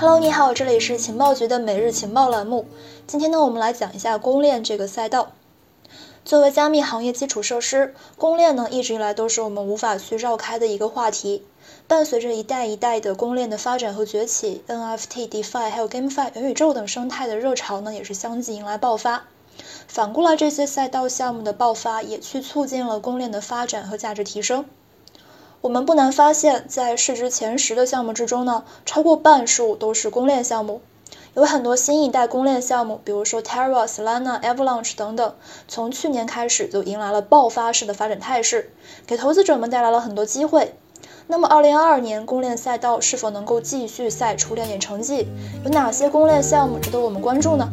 Hello，你好，这里是情报局的每日情报栏目。今天呢，我们来讲一下公链这个赛道。作为加密行业基础设施，公链呢一直以来都是我们无法去绕开的一个话题。伴随着一代一代的公链的发展和崛起，NFT、DeFi 还有 GameFi、元宇宙等生态的热潮呢，也是相继迎来爆发。反过来，这些赛道项目的爆发，也去促进了公链的发展和价值提升。我们不难发现，在市值前十的项目之中呢，超过半数都是公链项目。有很多新一代公链项目，比如说 Terra、Solana、Avalanche 等等，从去年开始就迎来了爆发式的发展态势，给投资者们带来了很多机会。那么，二零二二年公链赛道是否能够继续赛出亮眼成绩？有哪些公链项目值得我们关注呢？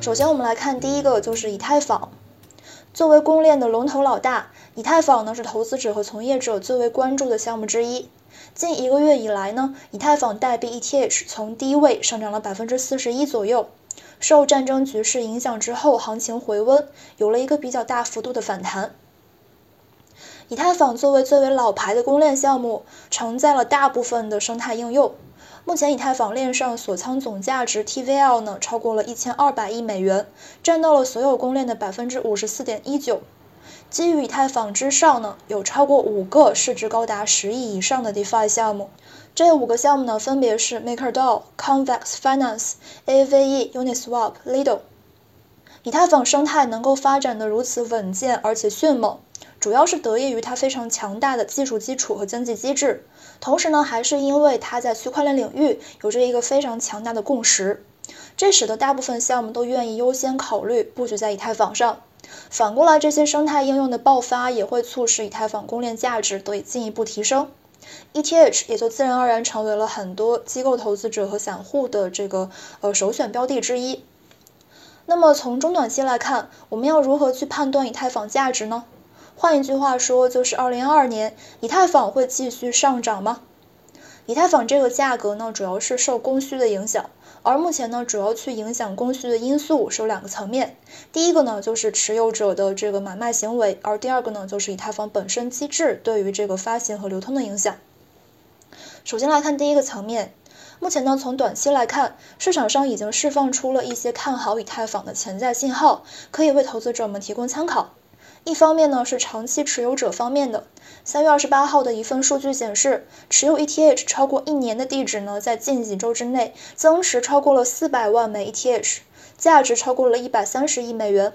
首先，我们来看第一个，就是以太坊。作为公链的龙头老大，以太坊呢是投资者和从业者最为关注的项目之一。近一个月以来呢，以太坊代币 ETH 从低位上涨了百分之四十一左右。受战争局势影响之后，行情回温，有了一个比较大幅度的反弹。以太坊作为最为老牌的公链项目，承载了大部分的生态应用。目前以太坊链上锁仓总价值 TVL 呢超过了一千二百亿美元，占到了所有公链的百分之五十四点一九。基于以太坊之上呢，有超过五个市值高达十亿以上的 DeFi 项目。这五个项目呢，分别是 MakerDAO、Convex Finance、Ave、Uniswap、Lido。以太坊生态能够发展的如此稳健而且迅猛。主要是得益于它非常强大的技术基础和经济机制，同时呢，还是因为它在区块链领域有着一个非常强大的共识，这使得大部分项目都愿意优先考虑布局在以太坊上。反过来，这些生态应用的爆发也会促使以太坊公链价值得以进一步提升，ETH 也就自然而然成为了很多机构投资者和散户的这个呃首选标的之一。那么从中短期来看，我们要如何去判断以太坊价值呢？换一句话说，就是二零二二年以太坊会继续上涨吗？以太坊这个价格呢，主要是受供需的影响，而目前呢，主要去影响供需的因素是有两个层面，第一个呢，就是持有者的这个买卖行为，而第二个呢，就是以太坊本身机制对于这个发行和流通的影响。首先来看第一个层面，目前呢，从短期来看，市场上已经释放出了一些看好以太坊的潜在信号，可以为投资者们提供参考。一方面呢是长期持有者方面的，三月二十八号的一份数据显示，持有 ETH 超过一年的地址呢，在近几周之内增持超过了四百万枚 ETH，价值超过了一百三十亿美元。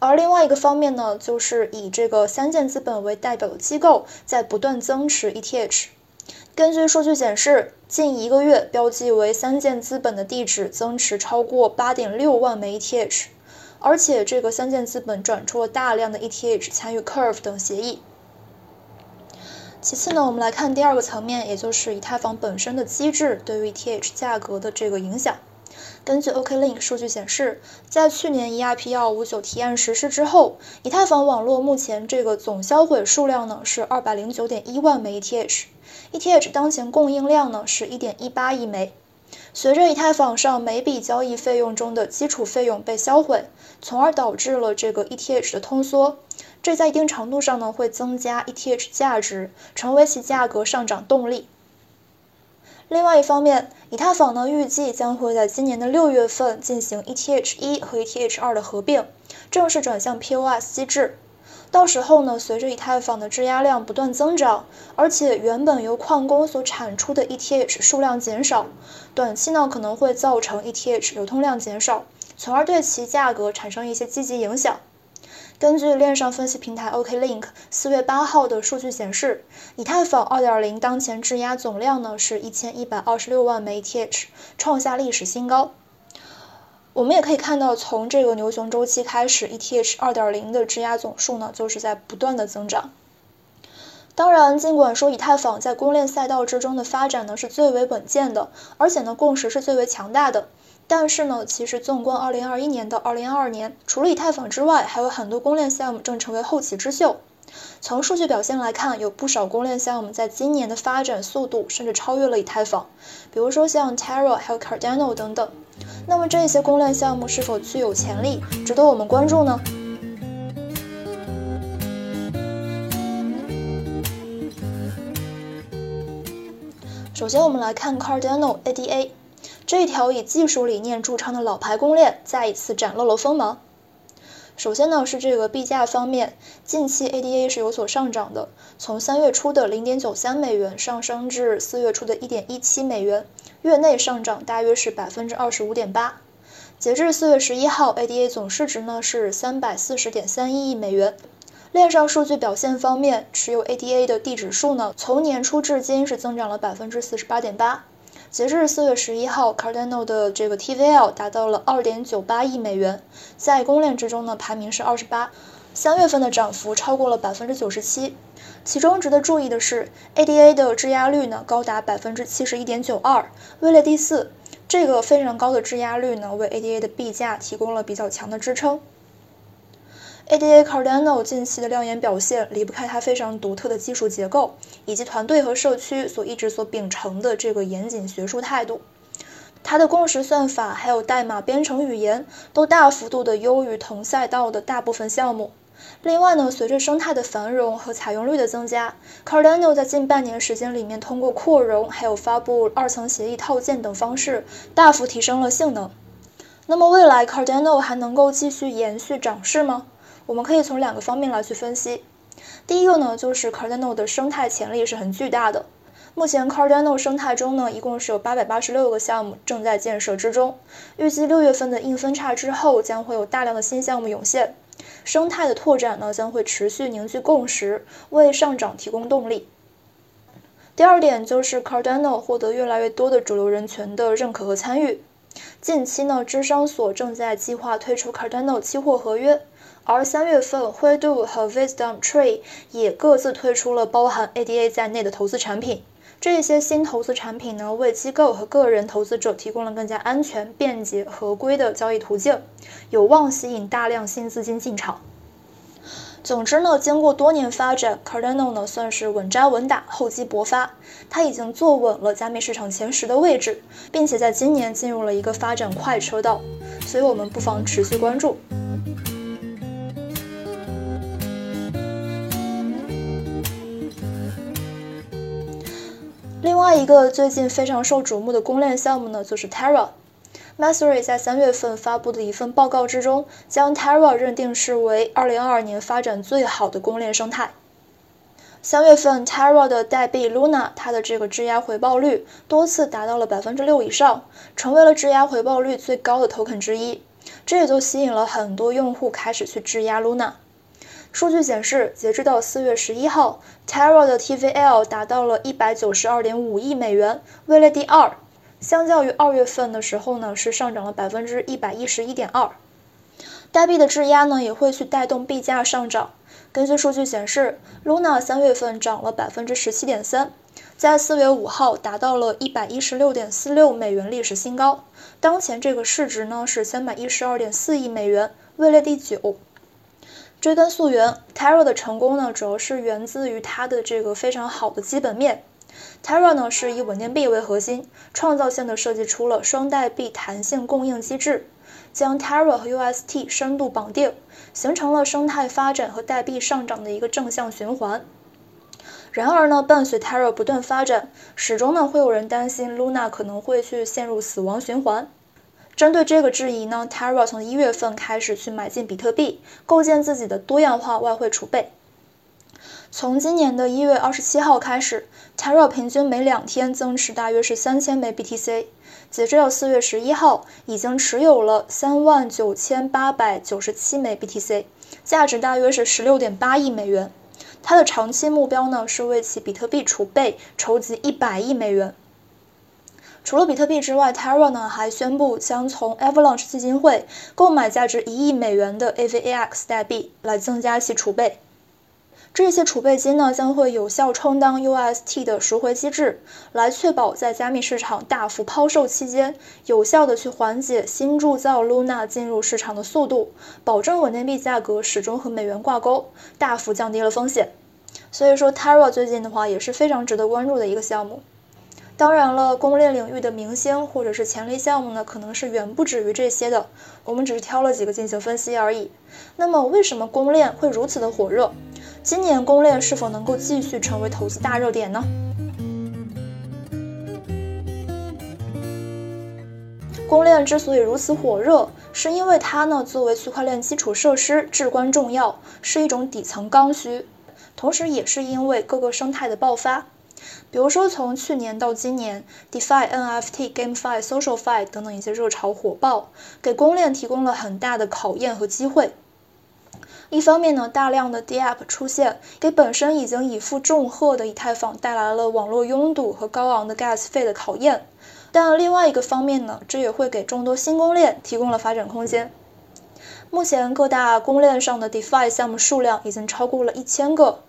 而另外一个方面呢，就是以这个三箭资本为代表的机构在不断增持 ETH。根据数据显示，近一个月标记为三箭资本的地址增持超过八点六万枚 ETH。而且，这个三箭资本转出了大量的 ETH 参与 Curve 等协议。其次呢，我们来看第二个层面，也就是以太坊本身的机制对于 ETH 价格的这个影响。根据 OKLink 数据显示，在去年 ERP-259 提案实施之后，以太坊网络目前这个总销毁数量呢是二百零九点一万枚 ETH，ETH 当前供应量呢是一点一八亿枚。随着以太坊上每笔交易费用中的基础费用被销毁，从而导致了这个 ETH 的通缩，这在一定程度上呢会增加 ETH 价值，成为其价格上涨动力。另外一方面，以太坊呢预计将会在今年的六月份进行 ETH 一和 ETH 二的合并，正式转向 POS 机制。到时候呢，随着以太坊的质押量不断增长，而且原本由矿工所产出的 ETH 数量减少，短期呢可能会造成 ETH 流通量减少，从而对其价格产生一些积极影响。根据链上分析平台 OKLink 四月八号的数据显示，以太坊2.0当前质押总量呢是一千一百二十六万枚 ETH，创下历史新高。我们也可以看到，从这个牛熊周期开始，ETH 2.0的质押总数呢，就是在不断的增长。当然，尽管说以太坊在公链赛道之中的发展呢是最为稳健的，而且呢共识是最为强大的，但是呢，其实纵观2021年到2022年，除了以太坊之外，还有很多公链项目正成为后起之秀。从数据表现来看，有不少公链项目在今年的发展速度甚至超越了以太坊，比如说像 Terra 还有 Cardano 等等。那么这些攻略项目是否具有潜力，值得我们关注呢？首先，我们来看 Cardano ADA 这一条以技术理念著称的老牌攻略，再一次展露了锋芒。首先呢，是这个币价方面，近期 ADA 是有所上涨的，从三月初的零点九三美元上升至四月初的一点一七美元，月内上涨大约是百分之二十五点八。截至四月十一号，ADA 总市值呢是三百四十点三一亿美元。链上数据表现方面，持有 ADA 的地指数呢，从年初至今是增长了百分之四十八点八。截至四月十一号，Cardano 的这个 TVL 达到了二点九八亿美元，在公链之中呢，排名是二十八。三月份的涨幅超过了百分之九十七。其中值得注意的是，ADA 的质押率呢高达百分之七十一点九二，位列第四。这个非常高的质押率呢，为 ADA 的币价提供了比较强的支撑。ADA Cardano 近期的亮眼表现离不开它非常独特的技术结构，以及团队和社区所一直所秉承的这个严谨学术态度。它的共识算法还有代码编程语言都大幅度的优于同赛道的大部分项目。另外呢，随着生态的繁荣和采用率的增加，Cardano 在近半年时间里面，通过扩容还有发布二层协议套件等方式，大幅提升了性能。那么未来 Cardano 还能够继续延续涨势吗？我们可以从两个方面来去分析。第一个呢，就是 Cardano 的生态潜力是很巨大的。目前 Cardano 生态中呢，一共是有八百八十六个项目正在建设之中，预计六月份的硬分叉之后，将会有大量的新项目涌现。生态的拓展呢，将会持续凝聚共识，为上涨提供动力。第二点就是 Cardano 获得越来越多的主流人群的认可和参与。近期呢，智商所正在计划推出 Cardano 期货合约，而三月份灰度和 Wisdom Tree 也各自推出了包含 ADA 在内的投资产品。这些新投资产品呢，为机构和个人投资者提供了更加安全、便捷、合规的交易途径，有望吸引大量新资金进场。总之呢，经过多年发展，Cardano 呢算是稳扎稳打、厚积薄发，它已经坐稳了加密市场前十的位置，并且在今年进入了一个发展快车道，所以我们不妨持续关注。另外一个最近非常受瞩目的公链项目呢，就是 Terra。m a s e r y 在三月份发布的一份报告之中，将 Terra 认定是为2022年发展最好的公链生态。三月份 Terra 的代币 Luna，它的这个质押回报率多次达到了百分之六以上，成为了质押回报率最高的 token 之一。这也就吸引了很多用户开始去质押 Luna。数据显示，截至到四月十一号，Terra 的 TVL 达到了一百九十二点五亿美元，位列第二。相较于二月份的时候呢，是上涨了百分之一百一十一点二。代币的质押呢，也会去带动币价上涨。根据数据显示，Luna 三月份涨了百分之十七点三，在四月五号达到了一百一十六点四六美元历史新高。当前这个市值呢是三百一十二点四亿美元，位列第九。追根溯源，Terra 的成功呢，主要是源自于它的这个非常好的基本面。Terra 呢是以稳定币为核心，创造性的设计出了双代币弹性供应机制，将 Terra 和 UST 深度绑定，形成了生态发展和代币上涨的一个正向循环。然而呢，伴随 Terra 不断发展，始终呢会有人担心 Luna 可能会去陷入死亡循环。针对这个质疑呢，Terra 从一月份开始去买进比特币，构建自己的多样化外汇储备。从今年的一月二十七号开始，Terra 平均每两天增持大约是三千枚 BTC。截至到四月十一号，已经持有了三万九千八百九十七枚 BTC，价值大约是十六点八亿美元。它的长期目标呢是为其比特币储备筹集一百亿美元。除了比特币之外，Terra 呢还宣布将从 Avalanche 基金会购买价值一亿美元的 AVAX 代币，来增加其储备。这些储备金呢，将会有效充当 UST 的赎回机制，来确保在加密市场大幅抛售期间，有效的去缓解新铸造 Luna 进入市场的速度，保证稳定币价格始终和美元挂钩，大幅降低了风险。所以说，Terra 最近的话也是非常值得关注的一个项目。当然了，供应链领域的明星或者是潜力项目呢，可能是远不止于这些的，我们只是挑了几个进行分析而已。那么为什么供应链会如此的火热？今年供应链是否能够继续成为投资大热点呢？供应链之所以如此火热，是因为它呢，作为区块链基础设施至关重要，是一种底层刚需，同时也是因为各个生态的爆发。比如说，从去年到今年，DeFi、NFT、GameFi、SocialFi 等等一些热潮火爆，给公链提供了很大的考验和机会。一方面呢，大量的 DApp 出现，给本身已经已负重荷的以太坊带来了网络拥堵和高昂的 Gas 费的考验。但另外一个方面呢，这也会给众多新公链提供了发展空间。目前各大公链上的 DeFi 项目数量已经超过了一千个。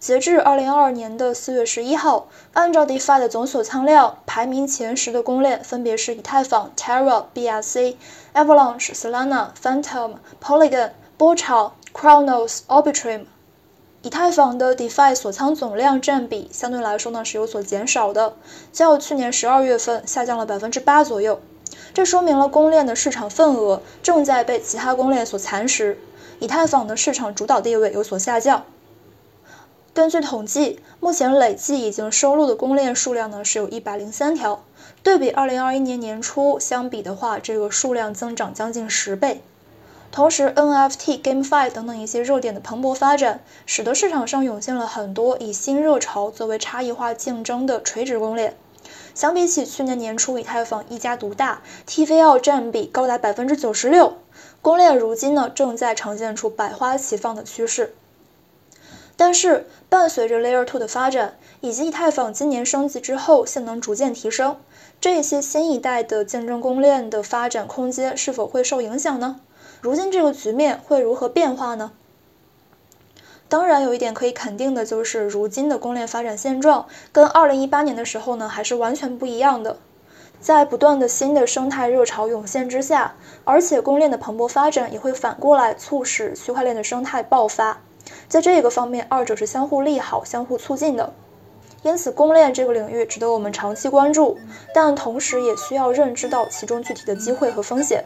截至二零二二年的四月十一号，按照 DeFi 的总锁仓量，排名前十的公链分别是以太坊、Terra、BSC、Avalanche、Solana、Phantom、Polygon、波潮、Cronos、Arbitrum。以太坊的 DeFi 锁仓总量占比相对来说呢是有所减少的，较去年十二月份下降了百分之八左右。这说明了公链的市场份额正在被其他公链所蚕食，以太坊的市场主导地位有所下降。根据统计，目前累计已经收录的公链数量呢是有一百零三条，对比二零二一年年初相比的话，这个数量增长将近十倍。同时，NFT、GameFi 等等一些热点的蓬勃发展，使得市场上涌现了很多以新热潮作为差异化竞争的垂直公链。相比起去年年初以太坊一家独大，TVL 占比高达百分之九十六，公链如今呢正在呈现出百花齐放的趋势。但是，伴随着 Layer 2的发展，以及以太坊今年升级之后性能逐渐提升，这些新一代的竞争公链的发展空间是否会受影响呢？如今这个局面会如何变化呢？当然，有一点可以肯定的就是，如今的公链发展现状跟2018年的时候呢，还是完全不一样的。在不断的新的生态热潮涌现之下，而且公链的蓬勃发展也会反过来促使区块链的生态爆发。在这个方面二者是相互利好相互促进的。因此供链这个领域值得我们长期关注但同时也需要认知到其中具体的机会和风险。